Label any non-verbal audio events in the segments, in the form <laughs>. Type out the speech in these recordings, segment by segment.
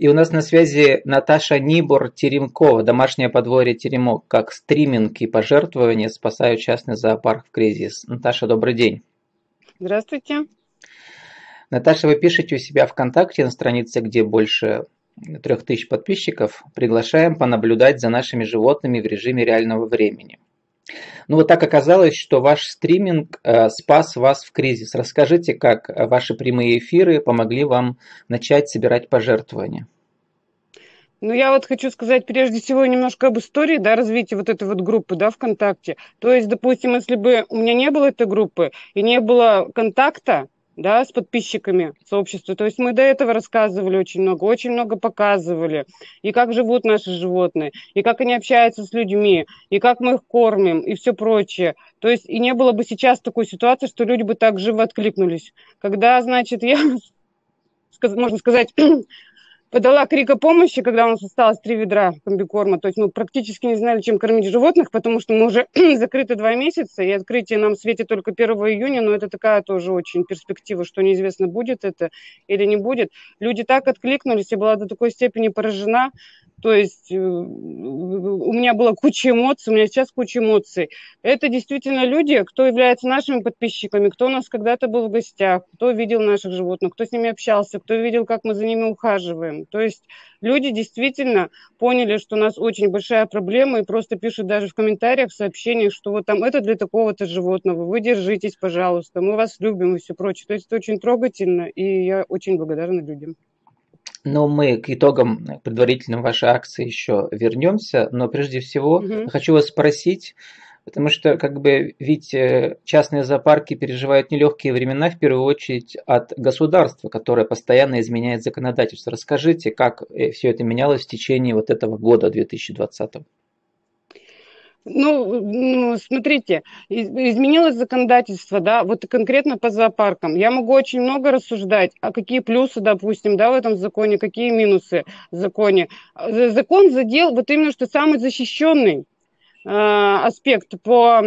И у нас на связи Наташа Нибор-Теремкова, домашнее подворье Теремок, как стриминг и пожертвования спасают частный зоопарк в кризис. Наташа, добрый день. Здравствуйте. Наташа, вы пишете у себя ВКонтакте на странице, где больше трех тысяч подписчиков. Приглашаем понаблюдать за нашими животными в режиме реального времени. Ну вот так оказалось, что ваш стриминг э, спас вас в кризис. Расскажите, как ваши прямые эфиры помогли вам начать собирать пожертвования. Ну, я вот хочу сказать прежде всего немножко об истории, да, развития вот этой вот группы, да, ВКонтакте. То есть, допустим, если бы у меня не было этой группы и не было контакта, да, с подписчиками сообщества. То есть мы до этого рассказывали очень много, очень много показывали, и как живут наши животные, и как они общаются с людьми, и как мы их кормим, и все прочее. То есть и не было бы сейчас такой ситуации, что люди бы так живо откликнулись. Когда, значит, я, <laughs> можно сказать, подала крик о помощи, когда у нас осталось три ведра комбикорма. То есть мы практически не знали, чем кормить животных, потому что мы уже <clears throat> закрыты два месяца, и открытие нам светит только 1 июня, но это такая тоже очень перспектива, что неизвестно, будет это или не будет. Люди так откликнулись, я была до такой степени поражена, то есть э, у меня была куча эмоций, у меня сейчас куча эмоций. Это действительно люди, кто является нашими подписчиками, кто у нас когда-то был в гостях, кто видел наших животных, кто с ними общался, кто видел, как мы за ними ухаживаем. То есть люди действительно поняли, что у нас очень большая проблема и просто пишут даже в комментариях, в сообщениях, что вот там это для такого-то животного, вы держитесь, пожалуйста, мы вас любим и все прочее. То есть это очень трогательно, и я очень благодарна людям. Но мы к итогам предварительным вашей акции еще вернемся. Но прежде всего угу. хочу вас спросить, потому что как бы ведь э, частные зоопарки переживают нелегкие времена в первую очередь от государства, которое постоянно изменяет законодательство. Расскажите, как э, все это менялось в течение вот этого года 2020? Ну, смотрите, изменилось законодательство, да, вот конкретно по зоопаркам. Я могу очень много рассуждать, а какие плюсы, допустим, да, в этом законе, какие минусы в законе. Закон задел вот именно, что самый защищенный Э, аспект по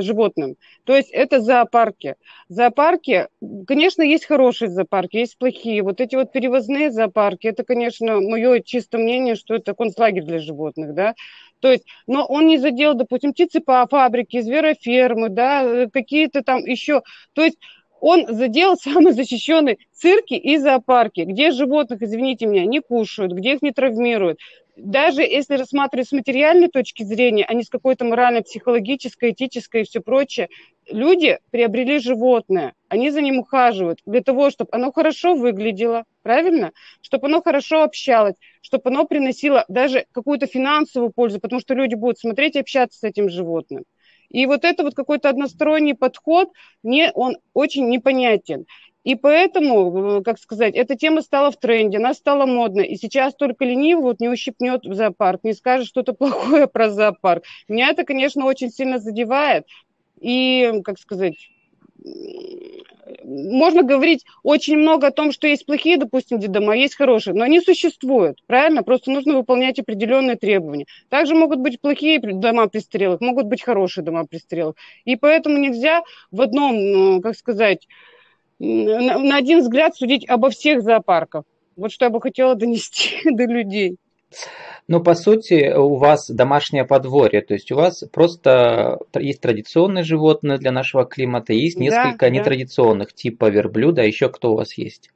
животным. То есть это зоопарки. Зоопарки, конечно, есть хорошие зоопарки, есть плохие. Вот эти вот перевозные зоопарки, это, конечно, мое чистое мнение, что это концлагерь для животных, да. То есть, но он не задел, допустим, птицефабрики, зверофермы, да, какие-то там еще. То есть он задел <laughs> самый защищенный цирки и зоопарки, где животных, извините меня, не кушают, где их не травмируют даже если рассматривать с материальной точки зрения, а не с какой-то моральной, психологической, этической и все прочее, люди приобрели животное, они за ним ухаживают для того, чтобы оно хорошо выглядело, правильно? Чтобы оно хорошо общалось, чтобы оно приносило даже какую-то финансовую пользу, потому что люди будут смотреть и общаться с этим животным. И вот это вот какой-то односторонний подход, мне он очень непонятен. И поэтому, э, как сказать, эта тема стала в тренде, она стала модной. И сейчас только ленивый вот не ущипнет в зоопарк, не скажет что-то <laughs> плохое про зоопарк. Меня это, конечно, очень сильно задевает. И, как сказать, можно говорить очень много о том, что есть плохие, допустим, детдома, есть хорошие, но они существуют, правильно? Просто нужно выполнять определенные требования. Также могут быть плохие дома престарелых, могут быть хорошие дома престарелых. И поэтому нельзя в одном, ну, как сказать, на, на один взгляд судить обо всех зоопарках. Вот что я бы хотела донести <laughs> до людей. Ну, по сути, у вас домашнее подворье, то есть у вас просто есть традиционные животные для нашего климата, есть несколько да, нетрадиционных, да. типа верблюда, а еще кто у вас есть?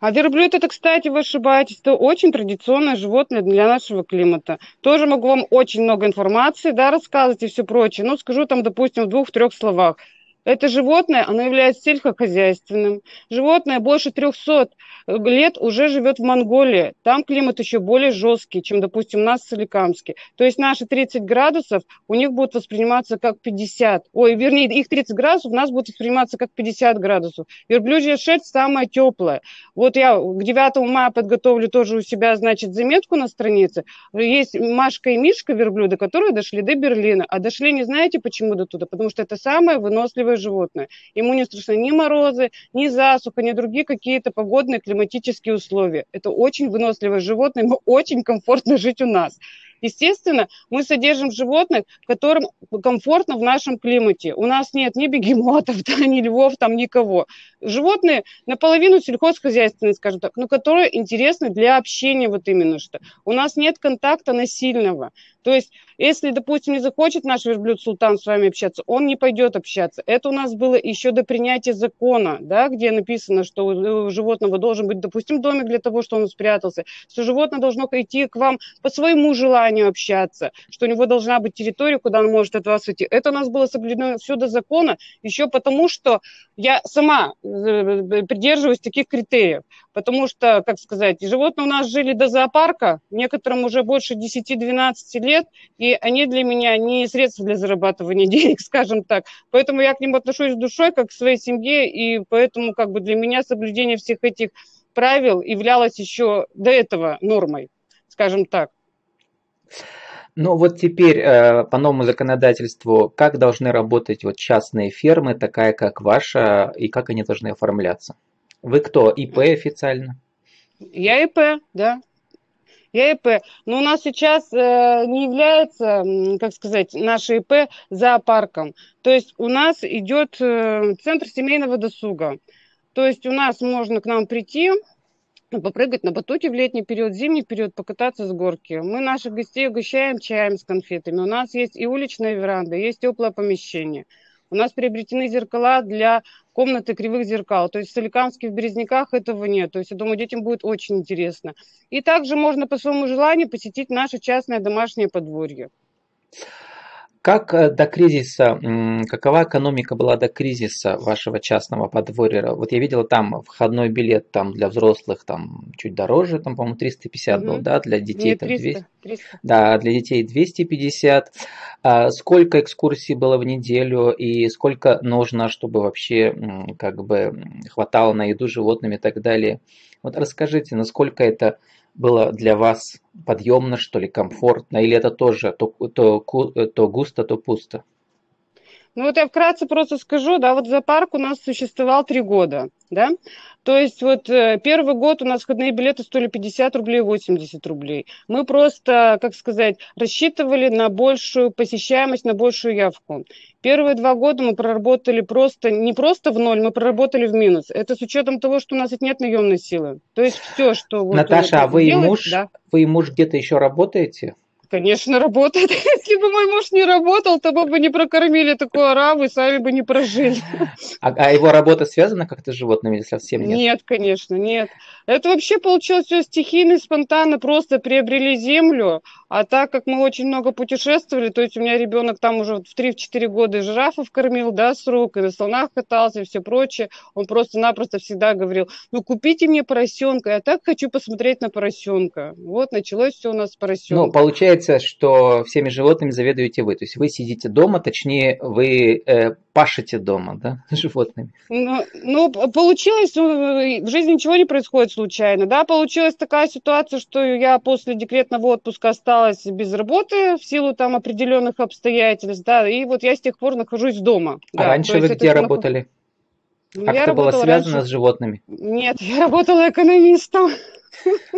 А верблюд это, кстати, вы ошибаетесь, это очень традиционное животное для нашего климата. Тоже могу вам очень много информации, да, рассказывать и все прочее. Но скажу там, допустим, в двух-трех словах. Это животное, оно является сельскохозяйственным. Животное больше 300 лет уже живет в Монголии. Там климат еще более жесткий, чем, допустим, у нас в Соликамске. То есть наши 30 градусов у них будут восприниматься как 50. Ой, вернее, их 30 градусов у нас будут восприниматься как 50 градусов. Верблюжья шерсть самая теплая. Вот я к 9 мая подготовлю тоже у себя, значит, заметку на странице. Есть Машка и Мишка верблюда, которые дошли до Берлина. А дошли не знаете почему до туда? Потому что это самое выносливое любое животное. Ему не страшны ни морозы, ни засуха, ни другие какие-то погодные климатические условия. Это очень выносливое животное, ему <laughs> очень комфортно жить у нас. Естественно, мы содержим животных, которым комфортно в нашем климате. У нас нет ни бегемотов, <laughs> да, ни львов, там никого. Животные наполовину сельхозхозяйственные, скажем так, но которые интересны для общения вот именно что. У нас нет контакта насильного. То есть, если, допустим, не захочет наш верблюд Султан с вами общаться, он не пойдет общаться. Это у нас было еще до принятия закона, да, где написано, что у животного должен быть, допустим, домик для того, что он спрятался, что животное должно идти к вам по своему желанию общаться, что у него должна быть территория, куда он может от вас уйти. Это у нас было соблюдено все до закона, еще потому, что я сама э, придерживаюсь таких критериев. Потому что, как сказать, животные у нас жили до зоопарка, некоторым уже больше 10-12 лет, и они для меня не средства для зарабатывания <laughs> денег, скажем так. Поэтому я к ним отношусь с душой, как к своей семье, и поэтому как бы для меня соблюдение всех этих правил являлось еще до этого нормой, скажем так. Ну вот теперь э, по новому законодательству, как должны работать вот частные фермы, такая как ваша, и как они должны оформляться? Вы кто, ИП официально? Я ИП, да. Я ИП. Но у нас сейчас э, не является, как сказать, наше ИП зоопарком. То есть у нас идет э, центр семейного досуга. То есть у нас можно к нам прийти, попрыгать на батуте в летний период, в зимний период покататься с горки. Мы наших гостей угощаем чаем с конфетами. У нас есть и уличная веранда, есть теплое помещение. У нас приобретены зеркала для комнаты кривых зеркал. То есть в Соликамске, в Березняках этого нет. То есть я думаю, детям будет очень интересно. И также можно по своему желанию посетить наше частное домашнее подворье. Как э, до кризиса, какова экономика была до кризиса вашего частного подворья? Вот я видела там входной билет там для взрослых там чуть дороже, там, по-моему, 350 угу. был, да, для детей Нет, там 200. 300. Да, для детей 250. А сколько экскурсий было в неделю и сколько нужно, чтобы вообще как бы хватало на еду животными и так далее? Вот расскажите, насколько это было для вас подъемно, что ли, комфортно, или это тоже то, то, то густо, то пусто? Ну вот я вкратце просто скажу, да, вот зоопарк у нас существовал три года, да, то есть вот э, первый год у нас входные билеты стоили 50 рублей, 80 рублей. Мы просто, как сказать, рассчитывали на большую посещаемость, на большую явку. Первые два года мы проработали просто, не просто в ноль, мы проработали в минус. Это с учетом того, что у нас нет наемной силы. То есть все, что... Наташа, вот, а вы делать, и муж, да. вы и муж где-то еще работаете? Конечно, работает. <laughs> Если бы мой муж не работал, то мы бы не прокормили такую араву и сами бы не прожили. А, а его работа связана как-то с животными, совсем нет? Нет, конечно, нет. Это вообще получилось все стихийно, спонтанно, просто приобрели землю, а так как мы очень много путешествовали, то есть у меня ребенок там уже в 3-4 года жирафов кормил, да, с рук, и на слонах катался, и все прочее, он просто-напросто всегда говорил, ну купите мне поросенка, я так хочу посмотреть на поросенка. Вот началось все у нас с поросенка. Ну, получается, что всеми животными заведуете вы, то есть вы сидите дома, точнее, вы э, пашете дома, да, <laughs> животными? Ну, ну, получилось, э, в жизни ничего не происходит случайно, да, получилась такая ситуация, что я после декретного отпуска осталась без работы в силу там определенных обстоятельств, да, и вот я с тех пор нахожусь дома. А да, раньше вы где работали? Как это было связано раньше... с животными? Нет, <laughs> я работала экономистом.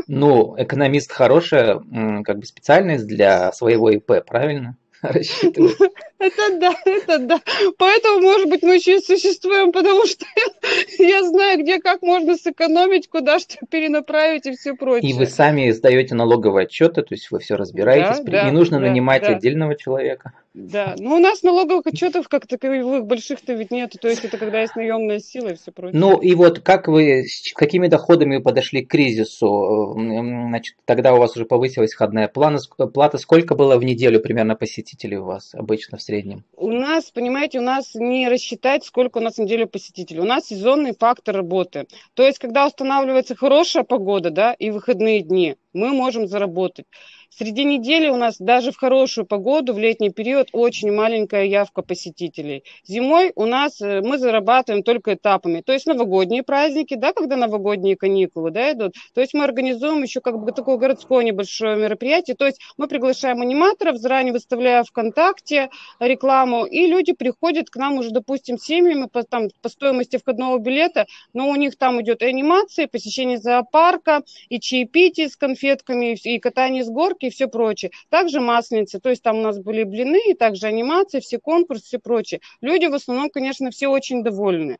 Ну, экономист хорошая как бы специальность для своего ИП, правильно? <laughs> рассчитывать. Это да, <laughs> это да. Поэтому, может быть, мы еще и существуем, потому что <laughs> я знаю, где как можно сэкономить, куда что перенаправить и все прочее. И вы сами сдаете налоговые отчеты, то есть вы все разбираетесь. Да, не нужно да, нанимать да. отдельного человека. Да, ну у нас налоговых отчетов как таковых больших-то ведь нет, то есть это когда есть наемная сила и все прочее. Ну и вот как вы, с какими доходами вы подошли к кризису? Значит, тогда у вас уже повысилась входная плата, сколько было в неделю примерно посетителей у вас обычно в среднем? У нас, понимаете, у нас не рассчитать, сколько у нас в неделю посетителей. У нас сезонный фактор работы. То есть, когда устанавливается хорошая погода, да, и выходные дни, мы можем заработать. Среди недели у нас даже в хорошую погоду, в летний период, очень маленькая явка посетителей. Зимой у нас э, мы зарабатываем только этапами. То есть новогодние праздники, да, когда новогодние каникулы да, идут. То есть мы организуем еще как бы такое городское небольшое мероприятие. То есть мы приглашаем аниматоров, заранее выставляя ВКонтакте рекламу, и люди приходят к нам уже, допустим, семьями по, там, по стоимости входного билета, но у них там идет и анимация, и посещение зоопарка, и чаепитие с конфетами, конфетками, и катание с горки, и все прочее. Также масленица, то есть там у нас были блины, и также анимация, все конкурсы, все прочее. Люди в основном, конечно, все очень довольны.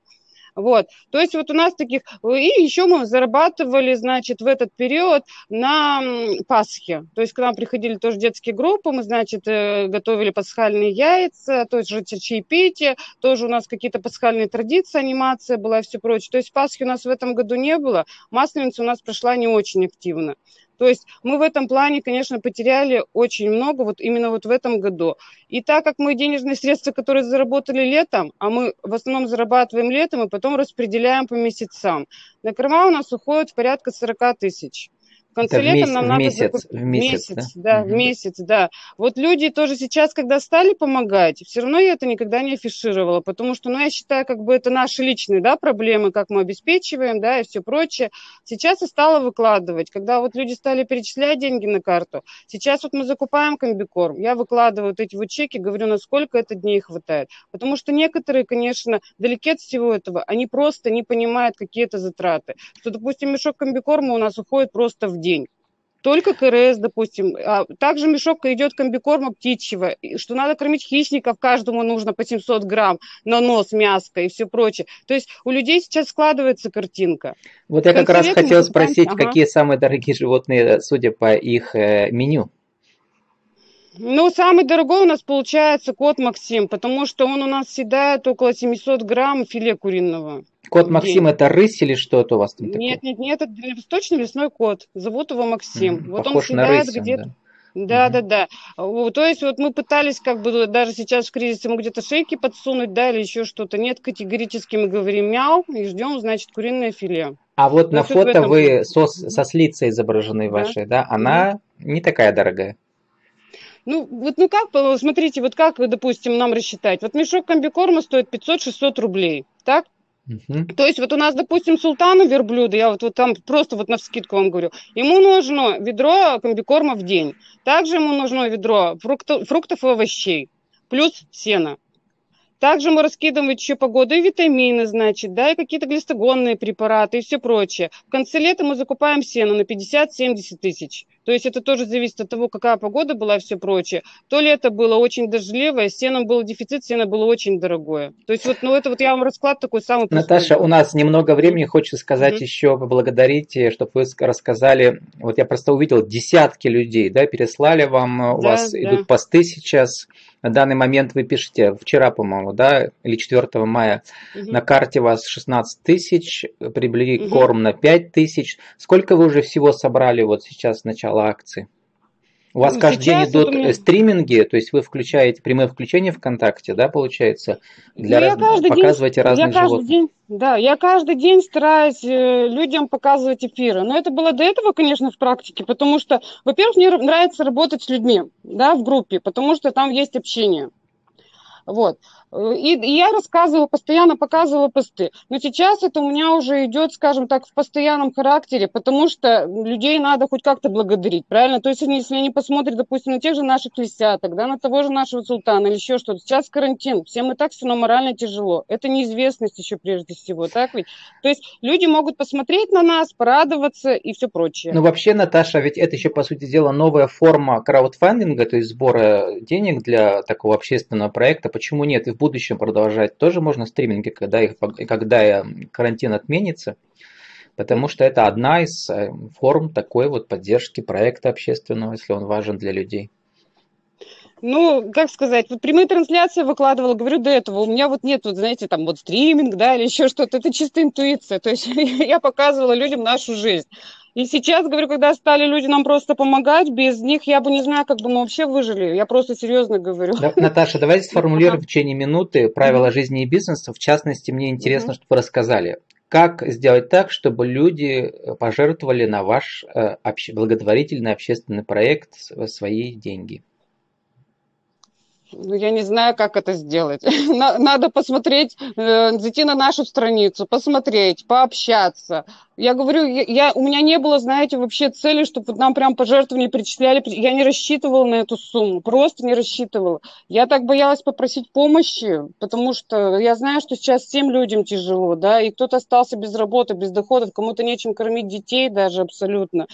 Вот. То есть вот у нас таких... И еще мы зарабатывали, значит, в этот период на Пасхе. То есть к нам приходили тоже детские группы, мы, значит, э, готовили пасхальные яйца, то есть же чаепитие, тоже у нас какие-то пасхальные традиции, анимация была и все прочее. То есть Пасхи у нас в этом году не было, Масленица у нас прошла не очень активно. То есть мы в этом плане, конечно, потеряли очень много вот именно вот в этом году. И так как мы денежные средства, которые заработали летом, а мы в основном зарабатываем летом и потом распределяем по месяцам, на корма у нас уходит порядка 40 тысяч конце лета нам в надо месяц, закупить. В месяц, месяц да, да угу. в месяц, да. Вот люди тоже сейчас, когда стали помогать, все равно я это никогда не афишировала, потому что, ну, я считаю, как бы это наши личные, да, проблемы, как мы обеспечиваем, да, и все прочее. Сейчас я стала выкладывать, когда вот люди стали перечислять деньги на карту. Сейчас вот мы закупаем комбикорм, я выкладываю вот эти вот чеки, говорю, насколько это дней хватает. Потому что некоторые, конечно, далеки от всего этого, они просто не понимают, какие это затраты. Что, допустим, мешок комбикорма у нас уходит просто в день день. Только КРС, допустим. А также мешок идет комбикорма птичьего, что надо кормить хищников, каждому нужно по 700 грамм на нос мяска и все прочее. То есть у людей сейчас складывается картинка. Вот я как раз хотел спросить, ага. какие самые дорогие животные, судя по их э, меню? Ну, самый дорогой у нас получается кот Максим, потому что он у нас съедает около 700 грамм филе куриного. Кот Максим это рысь или что-то у вас там такое? Нет, нет, нет, это дальневосточный лесной кот. Зовут его Максим. Mm, вот он съедает где-то. Да, да, да. То есть вот мы пытались как бы даже сейчас в кризисе ему где-то шейки подсунуть, да, или еще что-то. Нет, категорически мы говорим мяу и ждем, значит, куриное филе. А вот То на фото этом... вы со, со слицей изображены да. вашей, да? Она mm. не такая дорогая. Ну, вот ну как, смотрите, вот как, допустим, нам рассчитать? Вот мешок комбикорма стоит 500-600 рублей, так? Угу. То есть вот у нас, допустим, султану верблюда, я вот, вот там просто вот на вскидку вам говорю, ему нужно ведро комбикорма в день. Также ему нужно ведро фруктов, фруктов и овощей, плюс сена. Также мы раскидываем еще по году и витамины, значит, да, и какие-то глистогонные препараты и все прочее. В конце лета мы закупаем сено на 50-70 тысяч. То есть это тоже зависит от того, какая погода была и все прочее. То лето было очень дождливое, сеном был дефицит, сено было очень дорогое. То есть вот, ну это вот я вам расклад такой самый Наташа, у нас немного времени, хочу сказать mm-hmm. еще, поблагодарить, э, чтобы вы рассказали. Вот я просто увидел десятки людей, да, переслали вам, э, у да, вас да. идут посты сейчас. На данный момент вы пишете, вчера, по-моему, да, или 4 мая, угу. на карте у вас 16 тысяч, приобрели угу. корм на 5 тысяч. Сколько вы уже всего собрали вот сейчас с начала акции? У вас ну, каждый день идут меня... стриминги, то есть вы включаете прямое включение ВКонтакте, да, получается, для ну, раз... показываете день, разных я животных. День, да, я каждый день стараюсь э, людям показывать эфиры. Но это было до этого, конечно, в практике, потому что, во-первых, мне нравится работать с людьми, да, в группе, потому что там есть общение. Вот. И, и я рассказывала, постоянно показывала посты. Но сейчас это у меня уже идет, скажем так, в постоянном характере, потому что людей надо хоть как-то благодарить, правильно? То есть, если они посмотрят, допустим, на тех же наших лисяток, да, на того же нашего султана или еще что-то. Сейчас карантин, всем и так все равно морально тяжело. Это неизвестность еще прежде всего, так ведь? То есть люди могут посмотреть на нас, порадоваться и все прочее. Ну, вообще, Наташа, ведь это еще, по сути дела, новая форма краудфандинга, то есть сбора денег для такого общественного проекта. Почему нет? И будущем продолжать тоже можно стриминги, когда, их, когда карантин отменится, потому что это одна из э, форм такой вот поддержки проекта общественного, если он важен для людей. Ну, как сказать, вот прямые трансляции выкладывала, говорю, до этого у меня вот нет, вот, знаете, там вот стриминг, да, или еще что-то, это чисто интуиция, то есть <laughs> я показывала людям нашу жизнь. И сейчас, говорю, когда стали люди нам просто помогать, без них я бы не знаю, как бы мы вообще выжили. Я просто серьезно говорю. Да, Наташа, давайте <laughs> сформулируем в течение минуты правила жизни и бизнеса. В частности, мне интересно, чтобы вы рассказали, как сделать так, чтобы люди пожертвовали на ваш э, благотворительный общественный проект свои деньги. Ну, я не знаю, как это сделать. <laughs> Надо посмотреть, э, зайти на нашу страницу, посмотреть, пообщаться. Я говорю, я, у меня не было, знаете, вообще цели, чтобы нам прям пожертвования перечисляли. Я не рассчитывала на эту сумму, просто не рассчитывала. Я так боялась попросить помощи, потому что я знаю, что сейчас всем людям тяжело, да, и кто-то остался без работы, без доходов, кому-то нечем кормить детей даже абсолютно.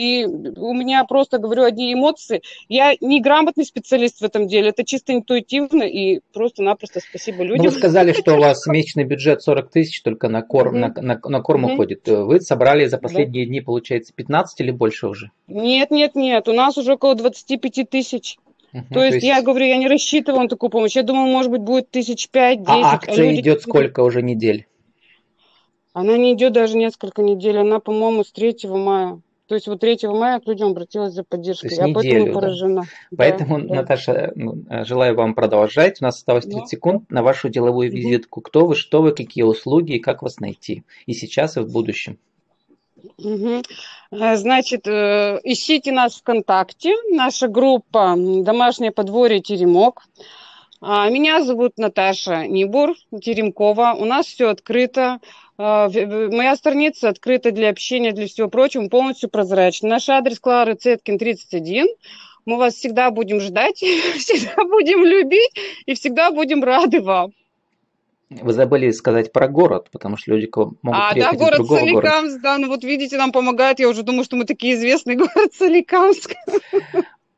И у меня просто, говорю, одни эмоции. Я не грамотный специалист в этом деле, это чисто интуитивно и просто-напросто спасибо людям. Ну, вы сказали, что у вас месячный бюджет 40 тысяч только на корм, на, на, на корм уходит. Вы собрали за последние дни, получается, 15 или больше уже? Нет, нет, нет, у нас уже около 25 тысяч. Угу, то, есть, то есть я говорю, я не рассчитывала на такую помощь. Я думала, может быть, будет тысяч пять, десять. А акция а люди... идет сколько уже недель? Она не идет даже несколько недель. Она, по-моему, с 3 мая. То есть вот 3 мая к людям обратилась за поддержкой. Я неделю, поэтому поражена. Да. Поэтому, да. Наташа, желаю вам продолжать. У нас осталось 30 да. секунд на вашу деловую визитку. Кто вы, что вы, какие услуги и как вас найти. И сейчас, и в будущем. Угу. Значит, э, ищите нас ВКонтакте. Наша группа «Домашнее подворье Теремок». А, меня зовут Наташа Нибур Теремкова. У нас все открыто. А, моя страница открыта для общения, для всего прочего, полностью прозрачна. Наш адрес Клары Цеткин, 31. Мы вас всегда будем ждать, <laughs> всегда будем любить и всегда будем рады вам. Вы забыли сказать про город, потому что люди могут а, приехать да, город из другого Соликамск, города. да, ну вот видите, нам помогает, я уже думаю, что мы такие известный <laughs> город Соликамск.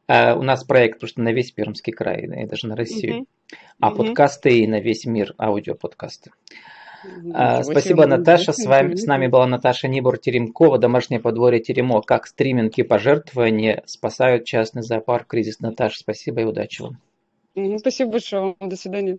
А, у нас проект просто на весь Пермский край, и даже на Россию. Uh-huh. А uh-huh. подкасты и на весь мир, аудиоподкасты. А, спасибо, Наташа. С, вами, с нами была Наташа Нибор Теремкова, домашнее подворье Теремок. Как стриминг и пожертвования спасают частный зоопарк кризис. Наташа, спасибо и удачи вам. Спасибо большое. До свидания.